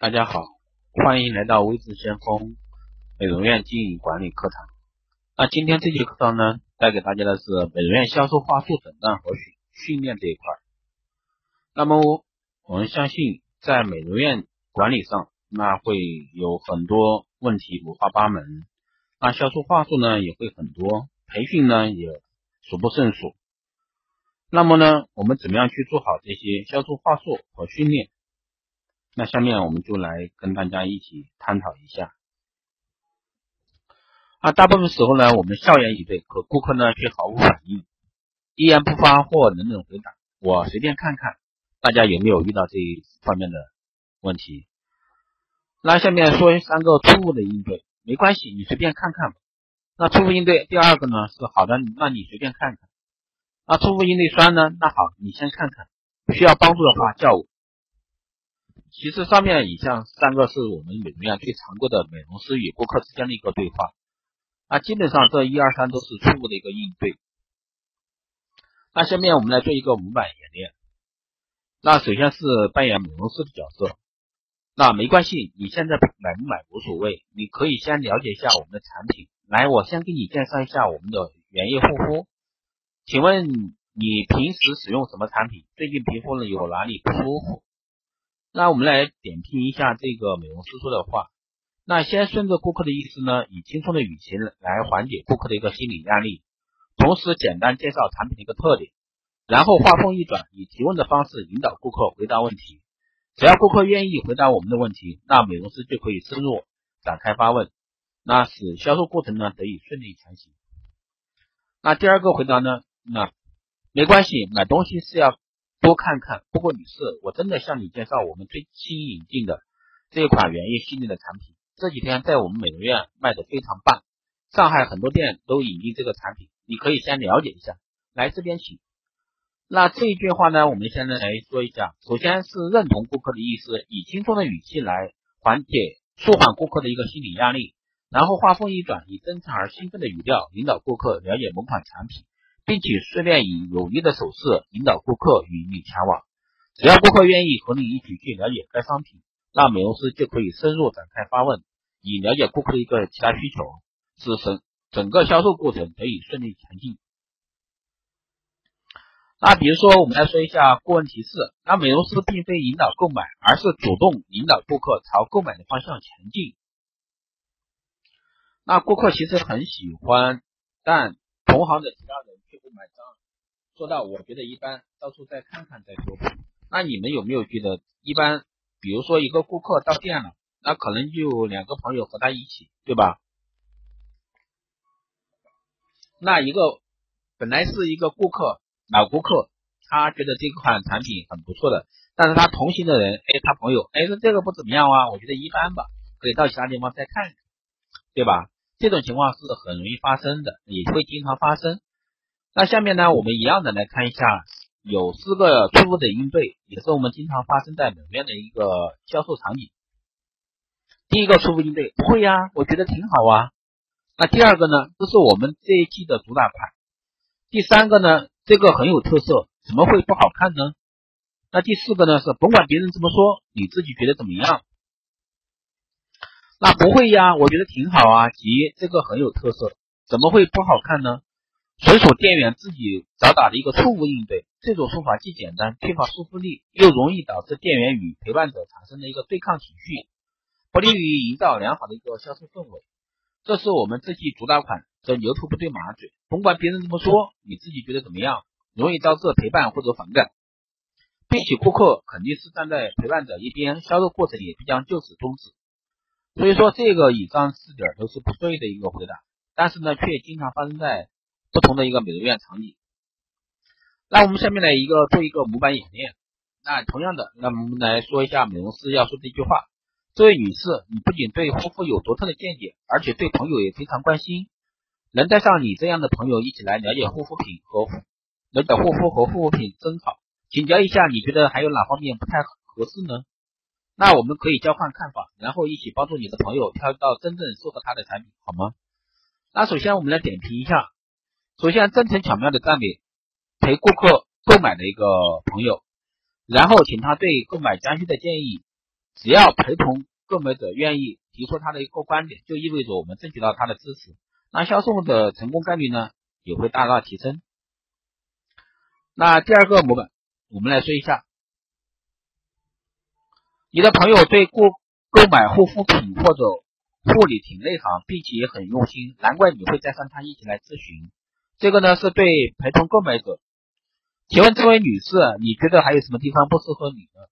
大家好，欢迎来到微智先锋美容院经营管理课堂。那今天这节课堂呢，带给大家的是美容院销售话术诊断和训训练这一块。那么我们相信，在美容院管理上，那会有很多问题五花八门，那销售话术呢也会很多，培训呢也数不胜数。那么呢，我们怎么样去做好这些销售话术和训练？那下面我们就来跟大家一起探讨一下。啊，大部分时候呢，我们笑言以对，可顾客呢却毫无反应，一言不发或冷冷回答。我随便看看，大家有没有遇到这一方面的问题？那下面说三个错误的应对，没关系，你随便看看。那错误应对第二个呢是好的，那你随便看看。那错误应对三呢？那好，你先看看，需要帮助的话叫我。其实上面以上三个是我们美容院最常规的美容师与顾客之间的一个对话，那基本上这一二三都是错误的一个应对。那下面我们来做一个模板演练。那首先是扮演美容师的角色，那没关系，你现在买不买无所谓，你可以先了解一下我们的产品。来，我先给你介绍一下我们的原液护肤。请问你平时使用什么产品？最近皮肤呢有哪里不舒服？那我们来点评一下这个美容师说的话。那先顺着顾客的意思呢，以轻松的语气来缓解顾客的一个心理压力，同时简单介绍产品的一个特点，然后话锋一转，以提问的方式引导顾客回答问题。只要顾客愿意回答我们的问题，那美容师就可以深入展开发问，那使销售过程呢得以顺利前行。那第二个回答呢，那没关系，买东西是要。多看看。不过女士，我真的向你介绍我们最新引进的这款原液系列的产品，这几天在我们美容院卖的非常棒，上海很多店都引进这个产品，你可以先了解一下。来这边请。那这一句话呢，我们现在来说一下。首先是认同顾客的意思，以轻松的语气来缓解、舒缓顾客的一个心理压力，然后话锋一转，以真诚而兴奋的语调引导顾客了解某款产品。并且顺便以有力的手势引导顾客与你前往。只要顾客愿意和你一起去了解该商品，那美容师就可以深入展开发问，以了解顾客的一个其他需求，使整整个销售过程得以顺利前进。那比如说，我们来说一下顾问提示。那美容师并非引导购买，而是主动引导顾客朝购买的方向前进。那顾客其实很喜欢，但同行的其他人。做，到我觉得一般，到处再看看再说。那你们有没有觉得一般？比如说一个顾客到店了，那可能就两个朋友和他一起，对吧？那一个本来是一个顾客老顾客，他觉得这款产品很不错的，但是他同行的人，哎，他朋友，哎，说这个不怎么样啊，我觉得一般吧，可以到其他地方再看看，对吧？这种情况是很容易发生的，也会经常发生。那下面呢，我们一样的来看一下，有四个错误的应对，也是我们经常发生在美容院的一个销售场景。第一个错误应对，不会呀，我觉得挺好啊。那第二个呢，这是我们这一季的主打款。第三个呢，这个很有特色，怎么会不好看呢？那第四个呢，是甭管别人怎么说，你自己觉得怎么样？那不会呀，我觉得挺好啊。及这个很有特色，怎么会不好看呢？纯属店员自己找打的一个错误应对，这种说法既简单，缺乏说服力，又容易导致店员与陪伴者产生的一个对抗情绪，不利于营造良好的一个销售氛围。这是我们这季主打款，这牛头不对马嘴，甭管别人怎么说，你自己觉得怎么样，容易招致陪伴或者反感，并且顾客肯定是站在陪伴者一边，销售过程也必将就此终止。所以说，这个以上四点都是不对的一个回答，但是呢，却经常发生在。不同的一个美容院场景，那我们下面来一个做一个模板演练。那同样的，那我们来说一下美容师要说这句话：这位女士，你不仅对护肤有独特的见解，而且对朋友也非常关心。能带上你这样的朋友一起来了解护肤品和了解护肤和护肤品真好。请教一下，你觉得还有哪方面不太合适呢？那我们可以交换看法，然后一起帮助你的朋友挑到真正适合他的产品，好吗？那首先我们来点评一下。首先，真诚巧妙的赞美陪顾客购买的一个朋友，然后请他对购买家居的建议只要陪同购买者愿意提出他的一个观点，就意味着我们争取到他的支持，那销售的成功概率呢也会大大提升。那第二个模板，我们来说一下，你的朋友对购购买护肤品或者护理挺内行，并且也很用心，难怪你会再上他一起来咨询。这个呢是对陪同购买者。请问这位女士，你觉得还有什么地方不适合你呢？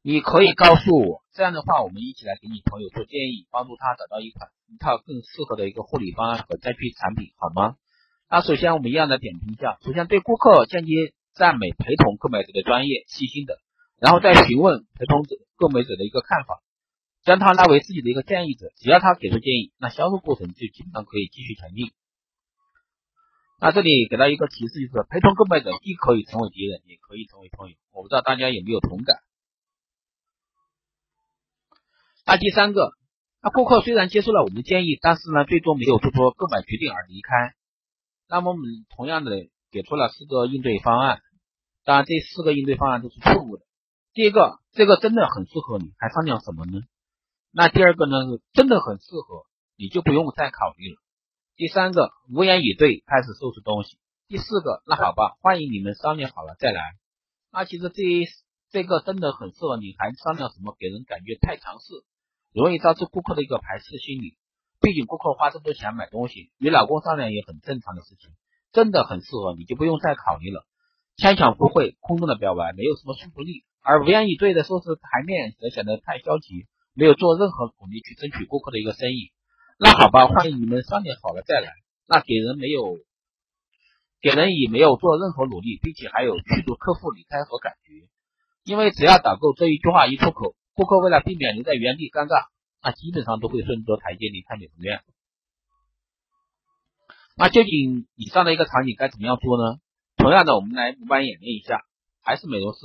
你可以告诉我，这样的话，我们一起来给你朋友做建议，帮助他找到一款一套更适合的一个护理方案和灾区产品，好吗？那首先我们一样的点评一下，首先对顾客间接赞美陪同购买者的专业、细心的，然后再询问陪同者购买者的一个看法，将他拉为自己的一个建议者，只要他给出建议，那销售过程就基本上可以继续前进。那这里给到一个提示，就是陪同购买者既可以成为敌人，也可以成为朋友。我不知道大家有没有同感？那第三个，那顾客虽然接受了我们的建议，但是呢，最终没有做出购买决定而离开。那么我们同样的给出了四个应对方案，当然这四个应对方案都是错误的。第一个，这个真的很适合你，还商量什么呢？那第二个呢，真的很适合，你就不用再考虑了。第三个无言以对，开始收拾东西。第四个，那好吧，欢迎你们商量好了再来。那其实这这个真的很适合你，还商量什么？给人感觉太强势，容易造成顾客的一个排斥心理。毕竟顾客花这么多钱买东西，与老公商量也很正常的事情。真的很适合你，就不用再考虑了。牵强附会，空洞的表白，没有什么说服力。而无言以对的收拾台面，则显得太消极，没有做任何努力去争取顾客的一个生意。那好吧，欢迎你们商量好了再来。那给人没有，给人以没有做任何努力，并且还有驱逐客户离开和感觉。因为只要导购这一句话一出口，顾客为了避免留在原地尴尬，那基本上都会顺着台阶离开美容院。那究竟以上的一个场景该怎么样做呢？同样的，我们来模板演练一下，还是美容师。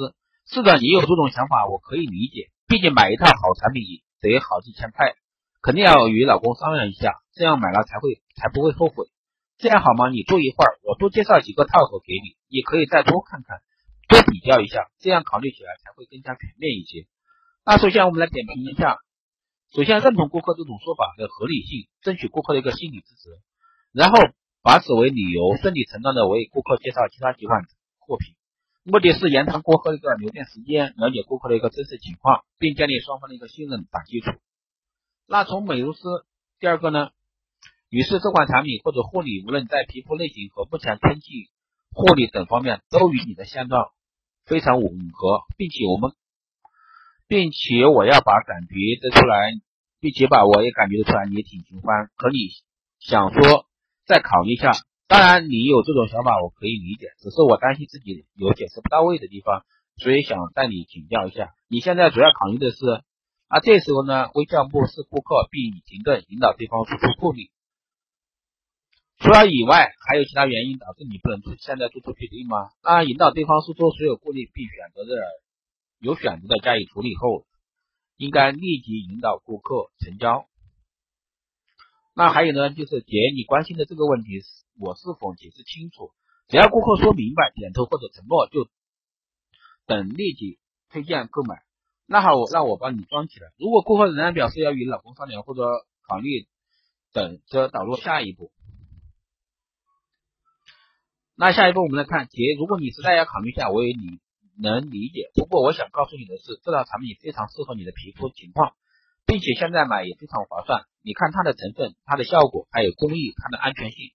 是的，你有这种想法，我可以理解。毕竟买一套好产品得好几千块。肯定要与老公商量一下，这样买了才会才不会后悔。这样好吗？你坐一会儿，我多介绍几个套盒给你，你可以再多看看，多比较一下，这样考虑起来才会更加全面一些。那首先我们来点评一下，首先认同顾客这种说法的合理性，争取顾客的一个心理支持，然后把此为理由，顺理成章的为顾客介绍其他几款货品，目的是延长顾客的一个留店时间，了解顾客的一个真实情况，并建立双方的一个信任打基础。那从美容师，第二个呢，女士这款产品或者护理，无论在皮肤类型和目前天气护理等方面，都与你的现状非常吻合，并且我们，并且我要把感觉得出来，并且把我也感觉得出来，你也挺喜欢，可你想说再考虑一下。当然，你有这种想法，我可以理解，只是我担心自己有解释不到位的地方，所以想带你请教一下。你现在主要考虑的是？啊，这时候呢，微笑目视顾客，并以停顿引导对方说出顾虑。除了以外，还有其他原因导致你不能出现在做出决定吗？啊，引导对方说出所有顾虑，并选择的有选择的加以处理后，应该立即引导顾客成交。那还有呢，就是姐，你关心的这个问题，我是否解释清楚？只要顾客说明白，点头或者承诺，就等立即推荐购买。那好，我那我帮你装起来。如果顾客仍然表示要与老公商量或者考虑等，着导入下一步。那下一步我们来看，姐，如果你实在要考虑一下，我也你能理解。不过我想告诉你的是，这套产品非常适合你的皮肤情况，并且现在买也非常划算。你看它的成分、它的效果，还有工艺、它的安全性。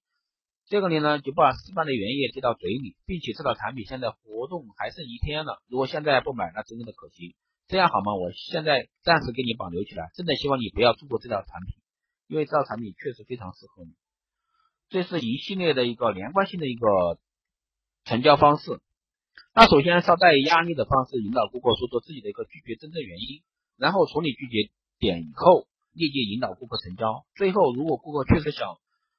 这个里呢，就把示范的原液滴到嘴里，并且这套产品现在活动还剩一天了，如果现在不买，那真正的可惜。这样好吗？我现在暂时给你保留起来，真的希望你不要错过这套产品，因为这套产品确实非常适合你。这是一系列的一个连贯性的一个成交方式。那首先稍带压力的方式引导顾客说出自己的一个拒绝真正原因，然后处理拒绝点以后，立即引导顾客成交。最后，如果顾客确实想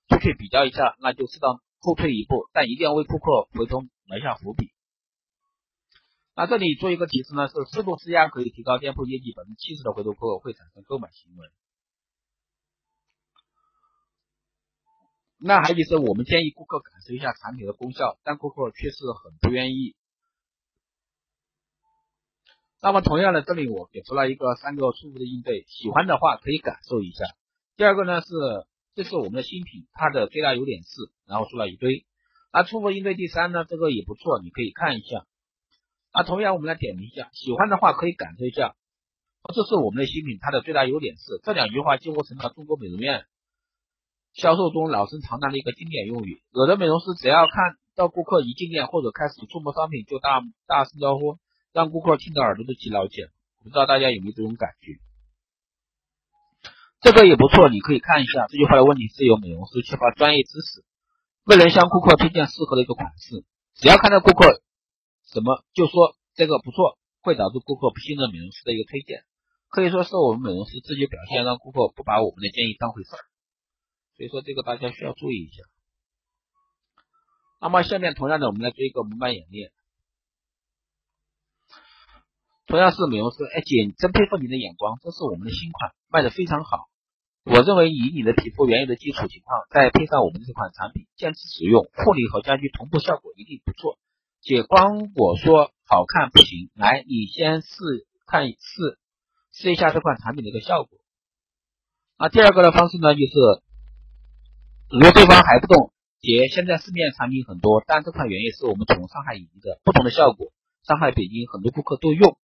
出去比较一下，那就适当后退一步，但一定要为顾客回头埋下伏笔。那这里做一个提示呢，是适度施压可以提高店铺业绩百分之七十的回头客会产生购买行为。那还有就是我们建议顾客感受一下产品的功效，但顾客却是很不愿意。那么同样的，这里我给出了一个三个初步的应对，喜欢的话可以感受一下。第二个呢是，这是我们的新品，它的最大优点是，然后说了一堆。那初步应对第三呢，这个也不错，你可以看一下。那同样我们来点评一下，喜欢的话可以感受一下。这是我们的新品，它的最大优点是，这两句话几乎成了中国美容院销售中老生常谈的一个经典用语。有的美容师只要看到顾客一进店或者开始触摸商品，就大大声招呼，让顾客听得耳朵都起老茧。不知道大家有没有这种感觉？这个也不错，你可以看一下。这句话的问题是由美容师缺乏专业知识。未能向顾客推荐适合的一个款式，只要看到顾客怎么就说这个不错，会导致顾客不信任美容师的一个推荐，可以说是我们美容师自己表现让顾客不把我们的建议当回事儿，所以说这个大家需要注意一下。那么下面同样的，我们来做一个模板演练，同样是美容师，哎姐，真佩服你的眼光，这是我们的新款，卖的非常好。我认为以你的皮肤原有的基础情况，再配上我们这款产品，坚持使用，护理和家居同步效果一定不错。姐，光我说好看不行，来，你先试看试试一下这款产品的一个效果。那第二个的方式呢，就是如果对方还不懂，姐，现在市面产品很多，但这款原液是我们从上海引进的，不同的效果，上海、北京很多顾客都用。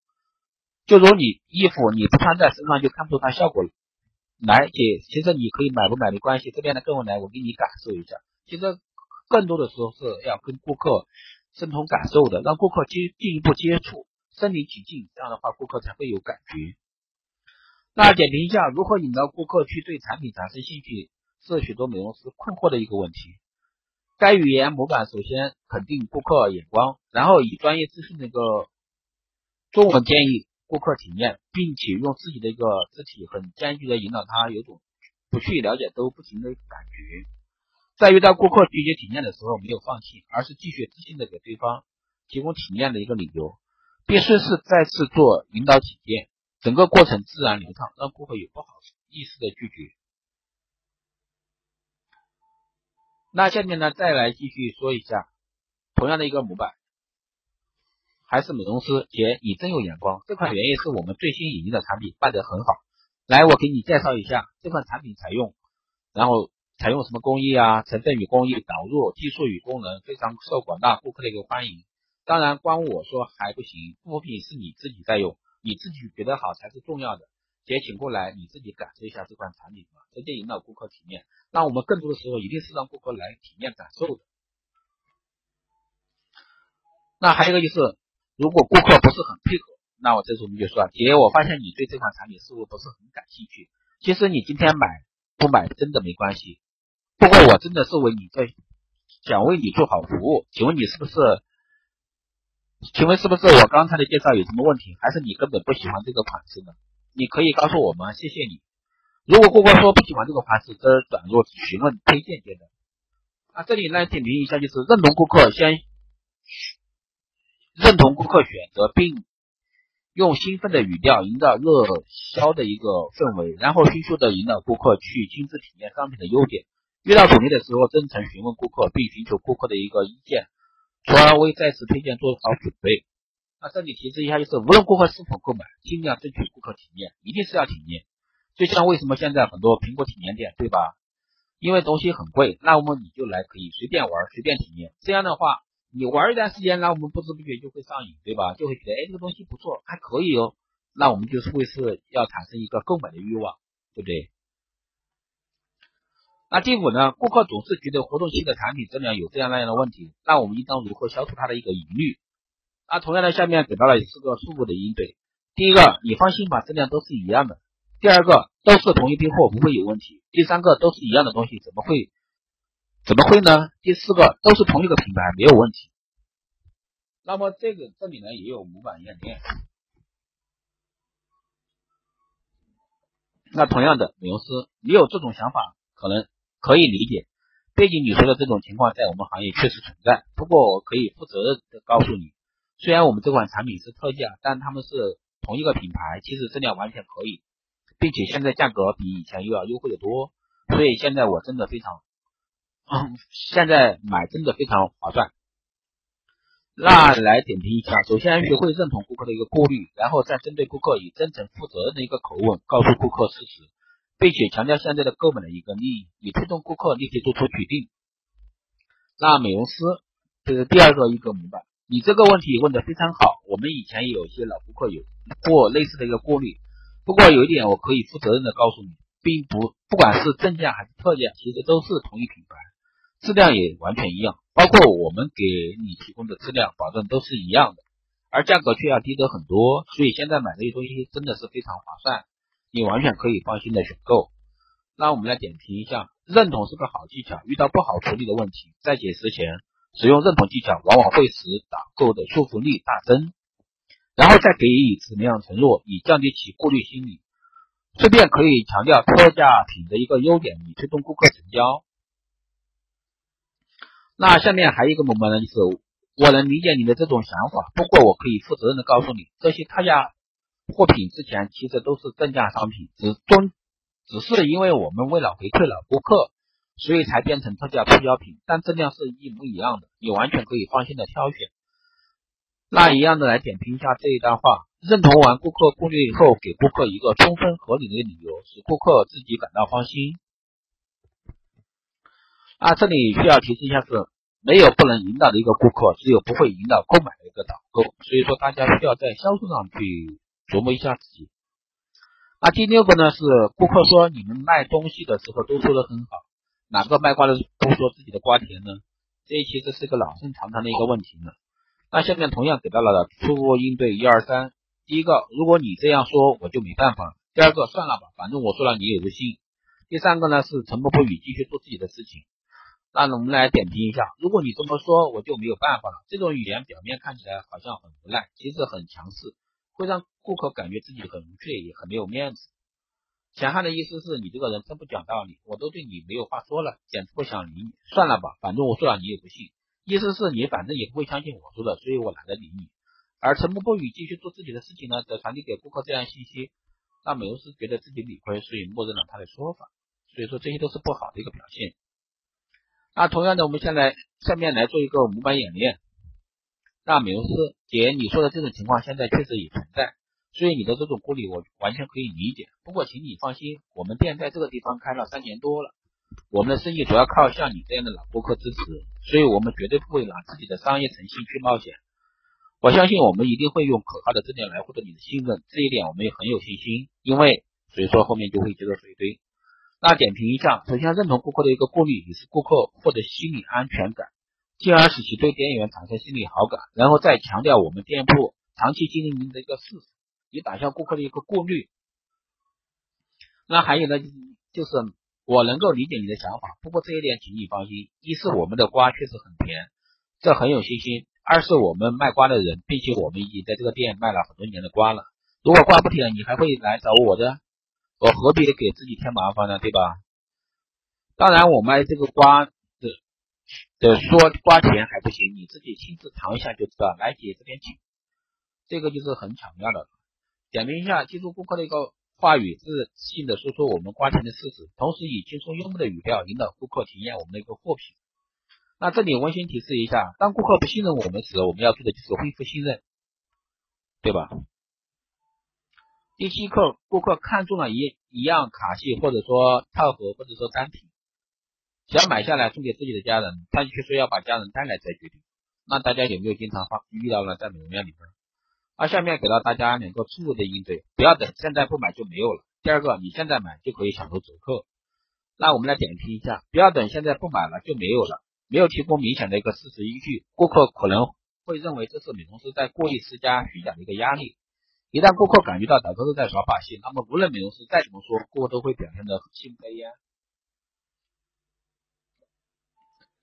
就如你衣服你不穿在身上就看不出它效果了。来姐，其实你可以买不买没关系，这边的跟我来，我给你感受一下。其实更多的时候是要跟顾客深同感受的，让顾客接进一步接触，身临其境，这样的话顾客才会有感觉。那点评一下，如何引导顾客去对产品产生兴趣，是许多美容师困惑的一个问题。该语言模板首先肯定顾客眼光，然后以专业资讯的一个中文建议。顾客体验，并且用自己的一个肢体很坚决的引导他，有种不去了解都不行的感觉。在遇到顾客拒绝体验的时候，没有放弃，而是继续自信的给对方提供体验的一个理由，并顺势再次做引导体验，整个过程自然流畅，让顾客有不好意思的拒绝。那下面呢，再来继续说一下同样的一个模板。还是美容师姐，你真有眼光。这款原液是我们最新引进的产品，卖得很好。来，我给你介绍一下这款产品采用，然后采用什么工艺啊？成分与工艺、导入技术与功能，非常受广大顾客的一个欢迎。当然，光我说还不行，护肤品是你自己在用，你自己觉得好才是重要的。姐，请过来，你自己感受一下这款产品吧，直接引导顾客体验。那我们更多的时候一定是让顾客来体验感受的。那还有一个就是。如果顾客不是很配合，那我这时候我们就说，姐，我发现你对这款产品似乎不是很感兴趣。其实你今天买不买真的没关系。不过我真的是为你在想为你做好服务，请问你是不是？请问是不是我刚才的介绍有什么问题？还是你根本不喜欢这个款式呢？你可以告诉我们，谢谢你。如果顾客说不喜欢这个款式，则转入询问推荐阶段。啊，这里来点评一下，就是认同顾客先。认同顾客选择，并用兴奋的语调营造热销的一个氛围，然后迅速的引导顾客去亲自体验商品的优点。遇到阻力的时候，真诚询问顾客，并寻求顾客的一个意见，从而为再次推荐做好准备。那这里提示一下，就是无论顾客是否购买，尽量争取顾客体验，一定是要体验。就像为什么现在很多苹果体验店，对吧？因为东西很贵，那么你就来可以随便玩，随便体验。这样的话。你玩一段时间，那我们不知不觉就会上瘾，对吧？就会觉得，哎，这个东西不错，还可以哦。那我们就是会是要产生一个购买的欲望，对不对？那第五呢？顾客总是觉得活动期的产品质量有这样那样的问题，那我们应当如何消除他的一个疑虑？那同样的，下面给到了四个初步的应对。第一个，你放心吧，质量都是一样的。第二个，都是同一批货，不会有问题。第三个，都是一样的东西，怎么会？怎么会呢？第四个都是同一个品牌，没有问题。那么这个这里呢也有模板演练。那同样的，美容师，你有这种想法，可能可以理解。毕竟你说的这种情况在我们行业确实存在。不过我可以负责任的告诉你，虽然我们这款产品是特价，但他们是同一个品牌，其实质量完全可以，并且现在价格比以前又要优惠的多。所以现在我真的非常。嗯，现在买真的非常划算。那来点评一下，首先学会认同顾客的一个顾虑，然后再针对顾客以真诚负责任的一个口吻告诉顾客事实，并且强调现在的购买的一个利益，以推动顾客立即做出决定。那美容师这是第二个一个模板，你这个问题问的非常好，我们以前也有些老顾客有过类似的一个顾虑，不过有一点我可以负责任的告诉你，并不不管是正价还是特价，其实都是同一品牌。质量也完全一样，包括我们给你提供的质量保证都是一样的，而价格却要低得很多，所以现在买这些东西真的是非常划算，你完全可以放心的选购。那我们来点评一下，认同是个好技巧，遇到不好处理的问题，在解释前使用认同技巧，往往会使导购的说服力大增，然后再给予怎么样承诺，以降低其顾虑心理，顺便可以强调特价品的一个优点，以推动顾客成交。那下面还有一个模板呢，就是我能理解你的这种想法，不过我可以负责任的告诉你，这些特价货品之前其实都是正价商品，只中只是因为我们为了回馈老顾客，所以才变成特价促销品，但质量是一模一样的，你完全可以放心的挑选。那一样的来点评一下这一段话，认同完顾客顾虑以后，给顾客一个充分合理的理由，使顾客自己感到放心。那，这里需要提示一下是，没有不能引导的一个顾客，只有不会引导购买的一个导购。所以说，大家需要在销售上去琢磨一下自己。那第六个呢是，顾客说你们卖东西的时候都说的很好，哪个卖瓜的不说自己的瓜甜呢？这其实是个老生常谈的一个问题呢。那下面同样给到了初步应对一二三。第一个，如果你这样说，我就没办法了。第二个，算了吧，反正我说了你也不信。第三个呢是沉默不语，继续做自己的事情。那我们来点评一下，如果你这么说，我就没有办法了。这种语言表面看起来好像很无奈，其实很强势，会让顾客感觉自己很无趣，也很没有面子。强悍的意思是你这个人真不讲道理，我都对你没有话说了，简直不想理你。算了吧，反正我说了你也不信。意思是你反正也不会相信我说的，所以我懒得理你。而沉默不语，继续做自己的事情呢，则传递给顾客这样信息，让美容师觉得自己理亏，所以默认了他的说法。所以说这些都是不好的一个表现。那同样的，我们现在下面来做一个模板演练。那美容师姐，你说的这种情况现在确实也存在，所以你的这种顾虑我完全可以理解。不过，请你放心，我们店在这个地方开了三年多了，我们的生意主要靠像你这样的老顾客支持，所以我们绝对不会拿自己的商业诚信去冒险。我相信我们一定会用可靠的质量来获得你的信任，这一点我们也很有信心。因为所以说后面就会接着说一堆。那点评一下，首先认同顾客的一个顾虑，也是顾客获得心理安全感，进而使其对店员产生心理好感，然后再强调我们店铺长期经营的一个事实，以打消顾客的一个顾虑。那还有呢，就是我能够理解你的想法，不过这一点请你放心，一是我们的瓜确实很甜，这很有信心；二是我们卖瓜的人，并且我们已经在这个店卖了很多年的瓜了，如果瓜不甜，你还会来找我的？我何必给自己添麻烦呢？对吧？当然，我卖这个瓜的说瓜甜还不行，你自己亲自尝一下就知道。来姐这边请，这个就是很巧妙的。点评一下，记住顾客的一个话语，自信的说出我们瓜甜的事实，同时以轻松幽默的语调引导顾客体验我们的一个货品。那这里温馨提示一下，当顾客不信任我们时，我们要做的就是恢复信任，对吧？第七课，顾客看中了一一样卡系，或者说套盒，或者说单品，想买下来送给自己的家人，他却说要把家人带来再决定。那大家有没有经常发遇到了在美容院里边？那下面给到大家两个错误的应对，不要等现在不买就没有了。第二个，你现在买就可以享受折扣。那我们来点评一下，不要等现在不买了就没有了，没有提供明显的一个事实依据，顾客可能会认为这是美容师在故意施加虚假的一个压力。一旦顾客感觉到导购是在耍把戏，那么无论美容师再怎么说，顾客都会表现得心不在焉。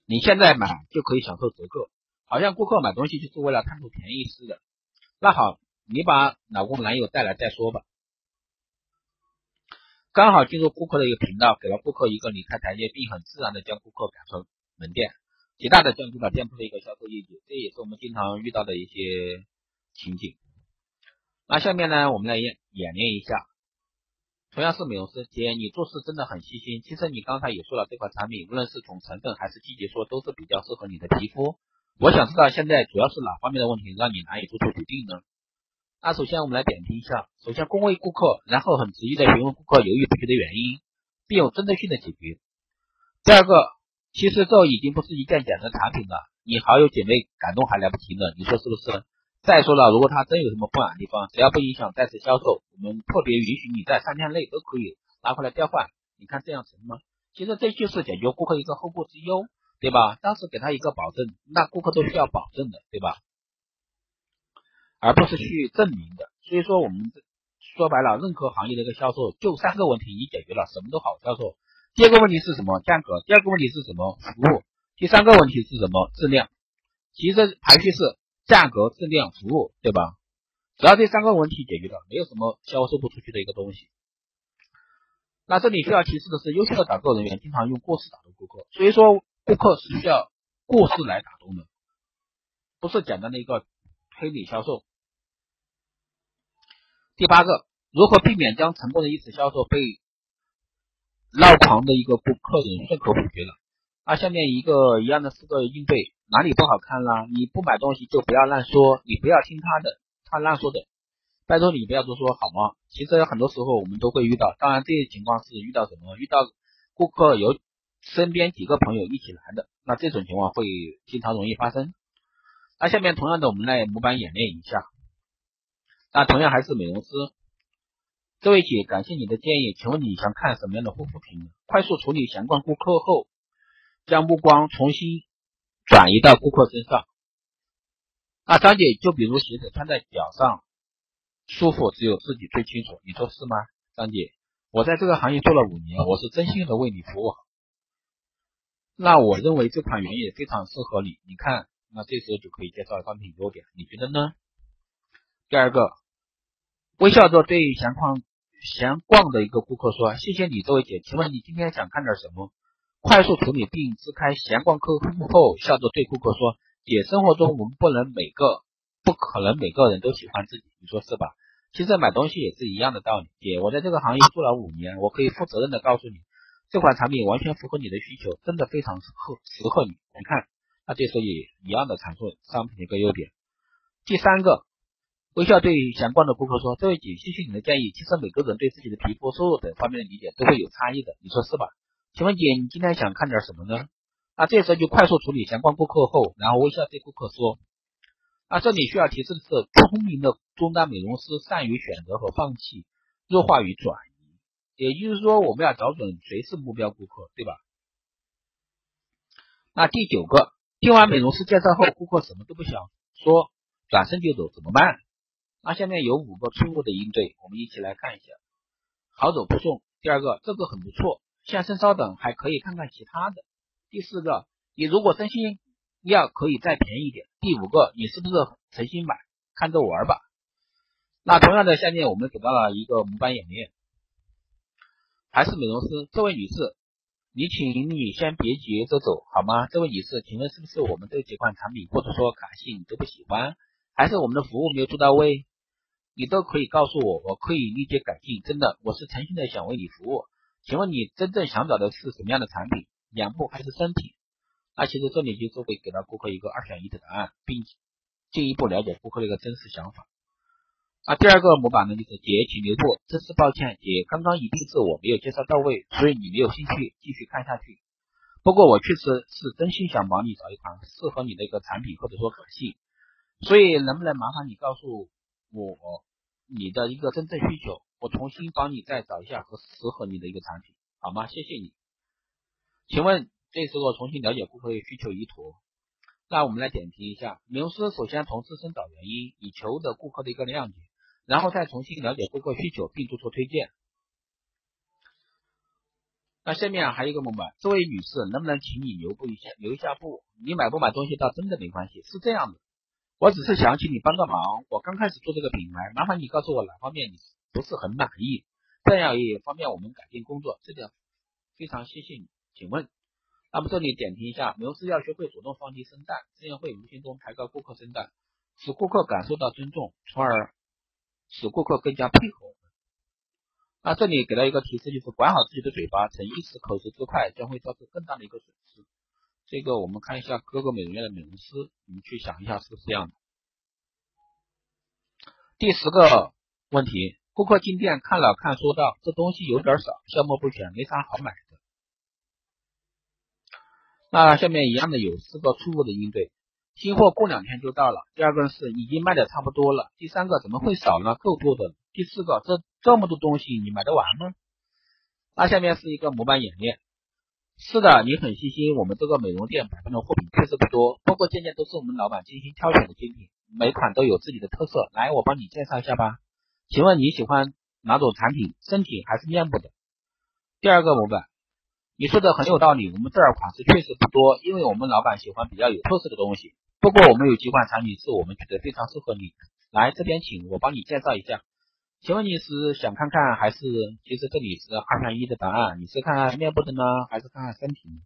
你现在买就可以享受折扣，好像顾客买东西就是为了贪图便宜似的。那好，你把老公男友带来再说吧。刚好进入顾客的一个频道，给了顾客一个离开台阶，并很自然的将顾客赶出门店，极大的降低了店铺的一个销售业绩。这也是我们经常遇到的一些情景。那下面呢，我们来演演练一下。同样是美容师姐，你做事真的很细心。其实你刚才也说了，这款产品无论是从成分还是季节说，都是比较适合你的皮肤。我想知道现在主要是哪方面的问题让你难以做出决定呢？那首先我们来点评一下，首先恭维顾客，然后很直接的询问顾客犹豫不决的原因，并有针对性的解决。第二个，其实这已经不是一件简单产品了，你好友姐妹感动还来不及呢，你说是不是？再说了，如果他真有什么不满的地方，只要不影响再次销售，我们特别允许你在三天内都可以拿回来调换。你看这样成吗？其实这就是解决顾客一个后顾之忧。对吧？当时给他一个保证，那顾客都需要保证的，对吧？而不是去证明的。所以说，我们说白了，任何行业的一个销售，就三个问题你解决了，什么都好销售。第二个问题是什么？价格。第二个问题是什么？服务。第三个问题是什么？质量。其实排序是价格、质量、服务，对吧？只要这三个问题解决了，没有什么销售不出去的一个东西。那这里需要提示的是，优秀的导购人员经常用故事打动顾客，所以说。顾客是需要故事来打动的，不是简单的一个推理销售。第八个，如何避免将成功的一次销售被闹狂的一个顾客人顺口否决了？那下面一个一样的四个应对，哪里不好看啦？你不买东西就不要乱说，你不要听他的，他乱说的，拜托你不要多说好吗？其实很多时候我们都会遇到，当然这些情况是遇到什么？遇到顾客有。身边几个朋友一起来的，那这种情况会经常容易发生。那下面同样的，我们来模板演练一下。那同样还是美容师，这位姐，感谢你的建议，请问你想看什么样的护肤品？快速处理闲逛顾客后，将目光重新转移到顾客身上。那张姐，就比如鞋子穿在脚上舒服，只有自己最清楚，你说是吗？张姐，我在这个行业做了五年，我是真心的为你服务好。那我认为这款原液非常适合你，你看，那这时候就可以介绍商品优点，你觉得呢？第二个，微笑着对闲逛闲逛的一个顾客说：“谢谢你，这位姐，请问你今天想看点什么？”快速处理并支开闲逛客户后，笑着对顾客说：“姐，生活中我们不能每个不可能每个人都喜欢自己，你说是吧？其实买东西也是一样的道理，姐，我在这个行业做了五年，我可以负责任的告诉你。”这款产品完全符合你的需求，真的非常适合适合你。你看，那这时候也一样的阐述商品的一个优点。第三个，微笑对闲逛的顾客说：“这位姐，谢谢你的建议。其实每个人对自己的皮肤、收入等方面的理解都会有差异的，你说是吧？请问姐，你今天想看点什么呢？”那这时候就快速处理相关顾客后，然后微笑对顾客说：“那这里需要提示的是，聪明的中端美容师善于选择和放弃，弱化与转移。”也就是说，我们要找准谁是目标顾客，对吧？那第九个，听完美容师介绍后，顾客什么都不想说，转身就走，怎么办？那下面有五个错误的应对，我们一起来看一下。好走不送。第二个，这个很不错，先生稍等，还可以看看其他的。第四个，你如果真心要，可以再便宜一点。第五个，你是不是诚心买？看着玩吧。那同样的，下面我们给到了一个模板演练。还是美容师，这位女士，你请你先别急着走好吗？这位女士，请问是不是我们这几款产品或者说卡系你都不喜欢，还是我们的服务没有做到位？你都可以告诉我，我可以立即改进。真的，我是诚心的想为你服务。请问你真正想找的是什么样的产品？脸部还是身体？那其实这里就是会给到顾客一个二选一的答案，并进一步了解顾客的一个真实想法。啊，第二个模板呢，就是姐，请留步，真是抱歉，姐，刚刚一定是我没有介绍到位，所以你没有兴趣继续看下去。不过我确实是真心想帮你找一款适合你的一个产品，或者说可信，所以能不能麻烦你告诉我你的一个真正需求，我重新帮你再找一下合适合你的一个产品，好吗？谢谢你。请问这时候重新了解顾客需求意图。那我们来点评一下，美容师首先从自身找原因，以求得顾客的一个谅解。然后再重新了解顾客需求，并做出推荐。那下面还有一个模板，这位女士，能不能请你留步一下，留一下步？你买不买东西倒真的没关系。是这样的，我只是想请你帮个忙。我刚开始做这个品牌，麻烦你告诉我哪方面你不是很满意，这样也方便我们改进工作。这点非常谢谢你。请问，那么这里点评一下，美容师要学会主动放低身段，这样会无形中抬高顾客身段，使顾客感受到尊重，从而。使顾客更加配合。那这里给到一个提示，就是管好自己的嘴巴，逞一时口舌之快，将会造成更大的一个损失。这个我们看一下各个美容院的美容师，你们去想一下是不是这样的。第十个问题，顾客进店看了看，说道：“这东西有点少，消磨不全，没啥好买的。”那下面一样的有四个错误的应对。新货过两天就到了。第二个是已经卖的差不多了。第三个怎么会少呢？够多的。第四个这这么多东西你买得完吗？那下面是一个模板演练。是的，你很细心。我们这个美容店摆放的货品确实不多，包括件件都是我们老板精心挑选的精品，每款都有自己的特色。来，我帮你介绍一下吧。请问你喜欢哪种产品？身体还是面部的？第二个模板。你说的很有道理，我们这儿款式确实不多，因为我们老板喜欢比较有特色的东西。不过我们有几款产品是我们觉得非常适合你。来这边请，我帮你介绍一下。请问你是想看看还是？其实这里是二选一的答案，你是看看面部的呢，还是看看身体？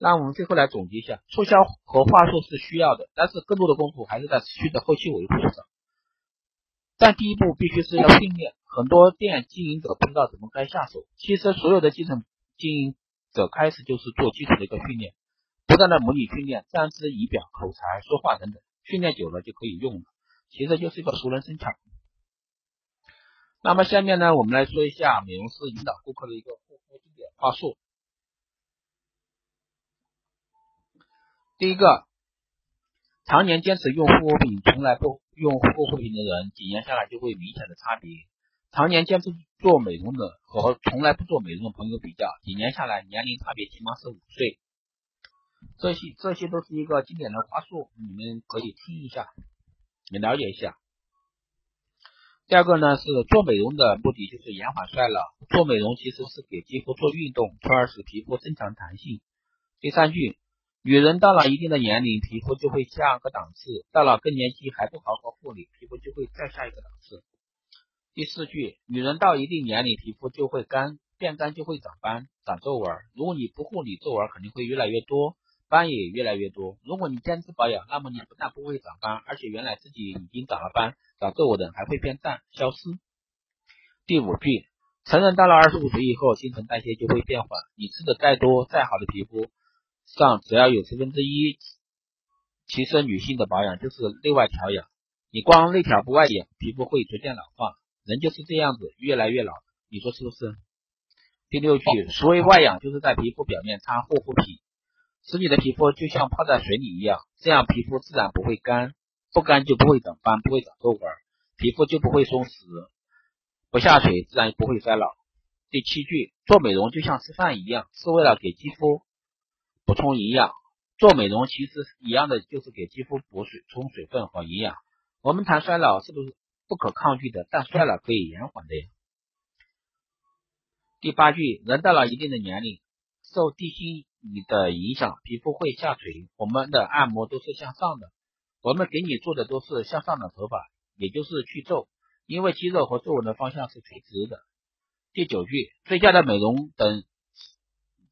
那我们最后来总结一下，促销和话术是需要的，但是更多的功夫还是在持续的后期维护上。但第一步必须是要训练，很多店经营者不知道怎么该下手。其实所有的基层。经营者开始就是做基础的一个训练，不断的模拟训练，站姿仪表、口才、说话等等，训练久了就可以用了。其实就是一个熟能生巧。那么下面呢，我们来说一下美容师引导顾客的一个护肤经典话术。第一个，常年坚持用护肤品，从来不用护肤品的人，几年下来就会明显的差别。常年坚持做美容的和从来不做美容的朋友比较，几年下来年龄差别起码是五岁。这些这些都是一个经典的话术，你们可以听一下，你了解一下。第二个呢是做美容的目的就是延缓衰老，做美容其实是给肌肤做运动，从而使皮肤增强弹性。第三句，女人到了一定的年龄，皮肤就会下个档次，到了更年期还不好好护理，皮肤就会再下一个档次。第四句，女人到一定年龄，皮肤就会干，变干就会长斑、长皱纹。如果你不护理，皱纹肯定会越来越多，斑也越来越多。如果你坚持保养，那么你不但不会长斑，而且原来自己已经长了斑、长皱纹的还会变淡、消失。第五句，成人到了二十五岁以后，新陈代谢就会变缓。你吃的再多、再好的皮肤上，只要有十分之一，其实女性的保养就是内外调养。你光内调不外养，皮肤会逐渐老化。人就是这样子，越来越老，你说是不是？第六句，所谓外养，就是在皮肤表面擦护肤品，使你的皮肤就像泡在水里一样，这样皮肤自然不会干，不干就不会长斑，不会长皱纹，皮肤就不会松弛，不下垂，自然不会衰老。第七句，做美容就像吃饭一样，是为了给肌肤补充营养。做美容其实一样的，就是给肌肤补水、充水分和营养。我们谈衰老，是不是？不可抗拒的，但衰老可以延缓的呀。第八句，人到了一定的年龄，受地心引的影响，皮肤会下垂。我们的按摩都是向上的，我们给你做的都是向上的手法，也就是去皱，因为肌肉和皱纹的方向是垂直的。第九句，最佳的美容等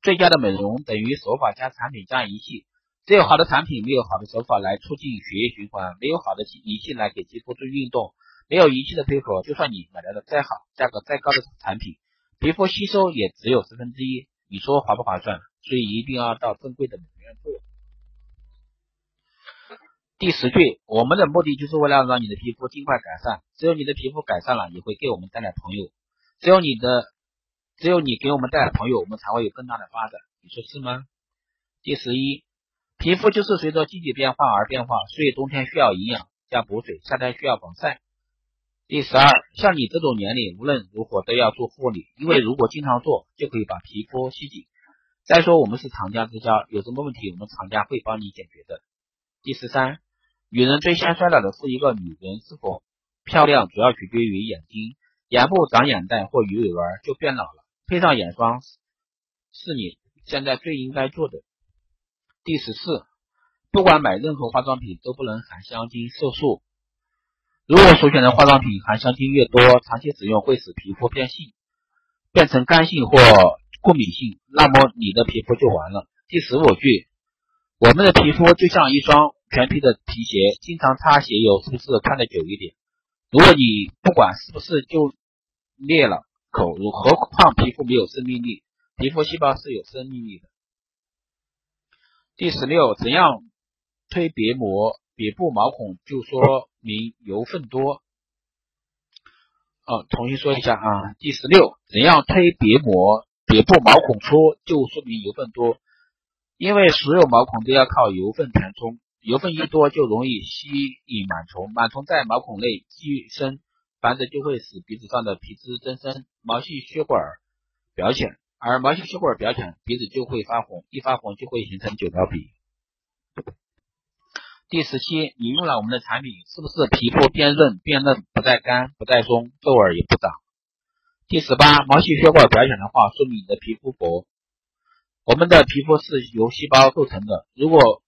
最佳的美容等于手法加产品加仪器。只有好的产品，没有好的手法来促进血液循环，没有好的仪器来给肌肤做运动。没有仪器的配合，就算你买来的再好、价格再高的产品，皮肤吸收也只有十分之一。你说划不划算？所以一定要到正规的美容院做。第十句，我们的目的就是为了让你的皮肤尽快改善。只有你的皮肤改善了，也会给我们带来朋友。只有你的，只有你给我们带来朋友，我们才会有更大的发展。你说是吗？第十一，皮肤就是随着季节变化而变化，所以冬天需要营养加补水，夏天需要防晒。第十二，像你这种年龄，无论如何都要做护理，因为如果经常做，就可以把皮肤吸紧。再说我们是厂家之交，有什么问题，我们厂家会帮你解决的。第十三，女人最先衰老的是一个女人是否漂亮，主要取决于眼睛，眼部长眼袋或鱼尾纹就变老了，配上眼霜是你现在最应该做的。第十四，不管买任何化妆品都不能含香精色素。如果所选的化妆品含香精越多，长期使用会使皮肤变性，变成干性或过敏性，那么你的皮肤就完了。第十五句，我们的皮肤就像一双全皮的皮鞋，经常擦鞋油是不是穿的久一点？如果你不管是不是就裂了口，何况皮肤没有生命力，皮肤细胞是有生命力的。第十六，怎样推别膜？别部毛孔就说明油分多。哦，重新说一下啊。第十六，怎样推别膜？别部毛孔粗就说明油分多，因为所有毛孔都要靠油分填充，油分一多就容易吸引螨虫，螨虫在毛孔内寄生繁殖，就会使鼻子上的皮脂增生，毛细血管表浅，而毛细血管表浅，鼻子就会发红，一发红就会形成酒糟鼻。第十七，你用了我们的产品，是不是皮肤变润变嫩，不再干不再松，皱纹也不长？第十八，毛细血管表浅的话，说明你的皮肤薄。我们的皮肤是由细胞构成的，如果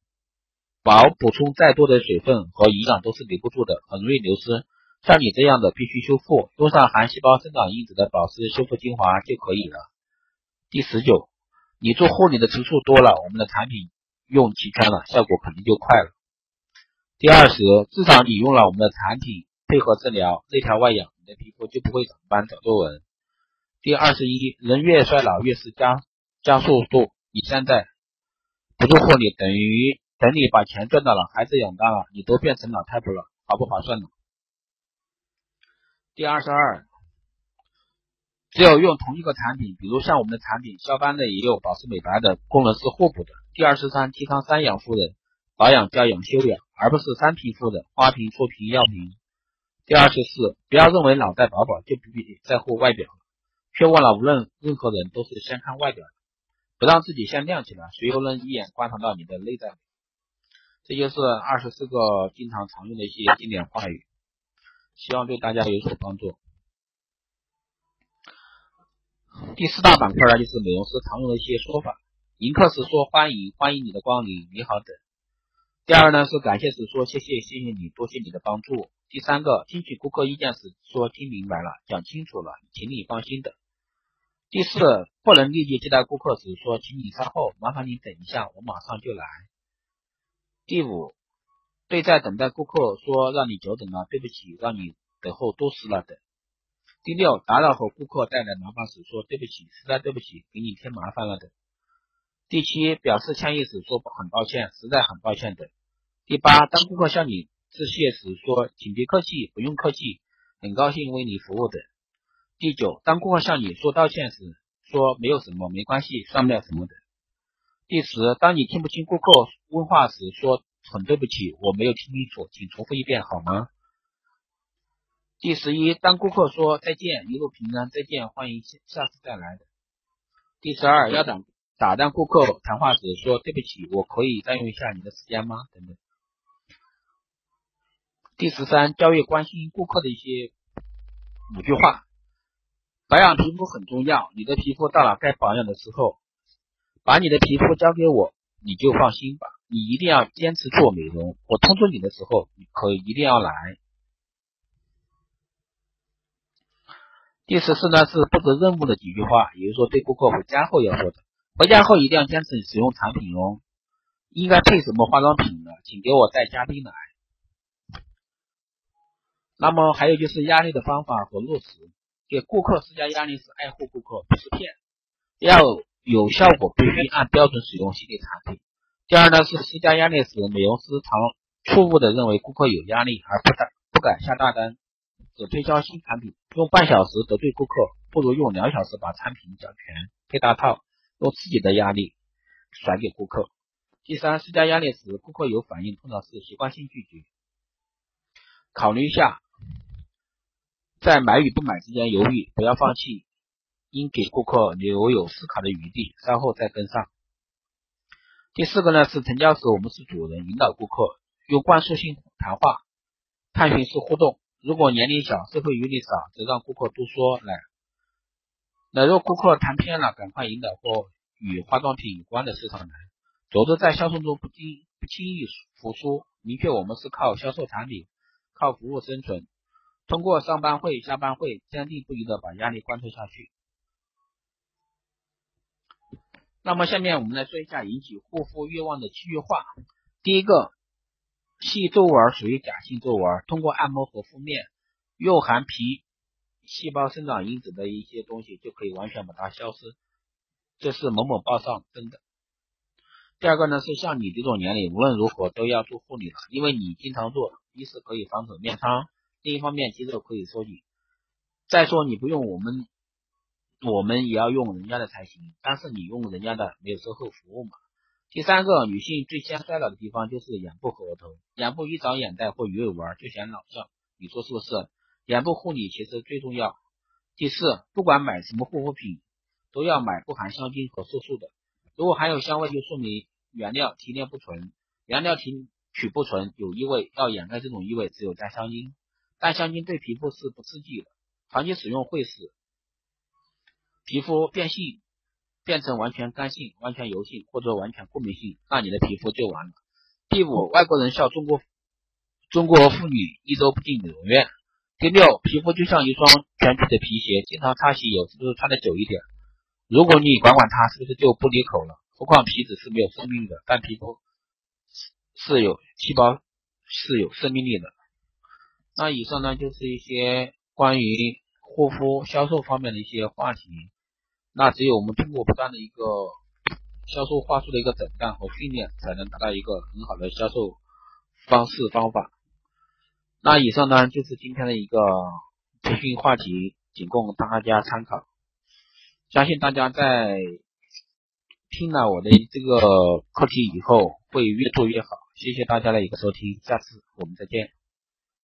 薄补充再多的水分和营养都是留不住的，很容易流失。像你这样的必须修复，用上含细胞生长因子的保湿修复精华就可以了。第十九，你做护理的次数多了，我们的产品用齐全了，效果肯定就快了。第二十，至少你用了我们的产品配合治疗，内调外养，你的皮肤就不会长斑长皱纹。第二十一，人越衰老越是加加速度。你现在不做护理，等于等你把钱赚到了，孩子养大了，你都变成老太婆了，划不划算呢？第二十二，只有用同一个产品，比如像我们的产品，消斑的也有，保湿美白的功能是互补的。第二十三，提倡三养夫人。保养、教养、修养，而不是三瓶敷的花瓶、粗瓶、药瓶。第二十四，不要认为脑袋饱饱就不必在乎外表，却忘了无论任何人都是先看外表，不让自己先亮起来，谁又能一眼观察到你的内在？这就是二十四个经常常用的一些经典话语，希望对大家有所帮助。第四大板块呢，就是美容师常用的一些说法，迎客时说欢迎，欢迎你的光临，你好等。第二呢是感谢时说谢谢谢谢你多谢你的帮助。第三个听取顾客意见时说听明白了讲清楚了，请你放心的。第四不能立即接待顾客时说请你稍后麻烦你等一下我马上就来。第五对在等待顾客说让你久等了对不起让你等候多时了等。第六打扰和顾客带来麻烦时说对不起实在对不起给你添麻烦了等。第七，表示歉意时说很抱歉，实在很抱歉等。第八，当顾客向你致谢时说请别客气，不用客气，很高兴为你服务等。第九，当顾客向你说道歉时说没有什么，没关系，算不了什么等。第十，当你听不清顾客问话时说很对不起，我没有听清楚，请重复一遍好吗？第十一，当顾客说再见，一路平安，再见，欢迎下次再来。第十二，要等。打断顾客谈话时说对不起，我可以占用一下你的时间吗？等等。第十三，教育关心顾客的一些五句话。保养皮肤很重要，你的皮肤到了该保养的时候，把你的皮肤交给我，你就放心吧。你一定要坚持做美容，我通知你的时候，你可以一定要来。第十四呢是布置任务的几句话，也就是说对顾客回家后要说的。回家后一定要坚持使用产品哦。应该配什么化妆品呢？请给我带嘉宾来。那么还有就是压力的方法和落实，给顾客施加压力是爱护顾客，不是骗。要有效果，必须按标准使用系列产品。第二呢是施加压力时，美容师常错误的认为顾客有压力而不敢不敢下大单，只推销新产品。用半小时得罪顾客，不如用两小时把产品讲全，配大套。用自己的压力甩给顾客。第三，施加压力时，顾客有反应，通常是习惯性拒绝。考虑一下，在买与不买之间犹豫，不要放弃，应给顾客留有思考的余地，稍后再跟上。第四个呢是成交时，我们是主人，引导顾客，用灌输性谈话，探寻式互动。如果年龄小，社会阅历少，则让顾客多说来。那若顾客谈偏了，赶快引导或与化妆品有关的市场来，否则在销售中不轻不轻易服输。明确我们是靠销售产品、靠服务生存。通过上班会、下班会，坚定不移的把压力贯彻下去。那么下面我们来说一下引起护肤欲望的七句话。第一个，细皱纹属于假性皱纹，通过按摩和敷面，用含皮。细胞生长因子的一些东西就可以完全把它消失，这是某某报上真的。第二个呢是像你这种年龄，无论如何都要做护理了，因为你经常做，一是可以防止面疮，另一方面肌肉可以收紧。再说你不用我们，我们也要用人家的才行，但是你用人家的没有售后服务嘛。第三个，女性最先衰老的地方就是眼部和额头，眼部一长眼袋或鱼尾纹就显老相，你说是不是？眼部护理其实最重要。第四，不管买什么护肤品，都要买不含香精和色素的，如果含有香味，就说明。原料提炼不纯，原料提取不纯有异味，要掩盖这种异味，只有加香精。但香精对皮肤是不刺激的，长期使用会使皮肤变性，变成完全干性、完全油性或者完全过敏性，那你的皮肤就完了。第五，外国人笑中国中国妇女一周不进美容院。第六，皮肤就像一双全皮的皮鞋，经常擦洗有时候穿的久一点，如果你管管它，是不是就不离口了？何况皮脂是没有生命的，但皮肤是有细胞是有生命力的。那以上呢就是一些关于护肤销售方面的一些话题。那只有我们通过不断的一个销售话术的一个诊断和训练，才能达到一个很好的销售方式方法。那以上呢就是今天的一个培训话题，仅供大家参考。相信大家在。听了我的这个课题以后，会越做越好。谢谢大家的一个收听，下次我们再见。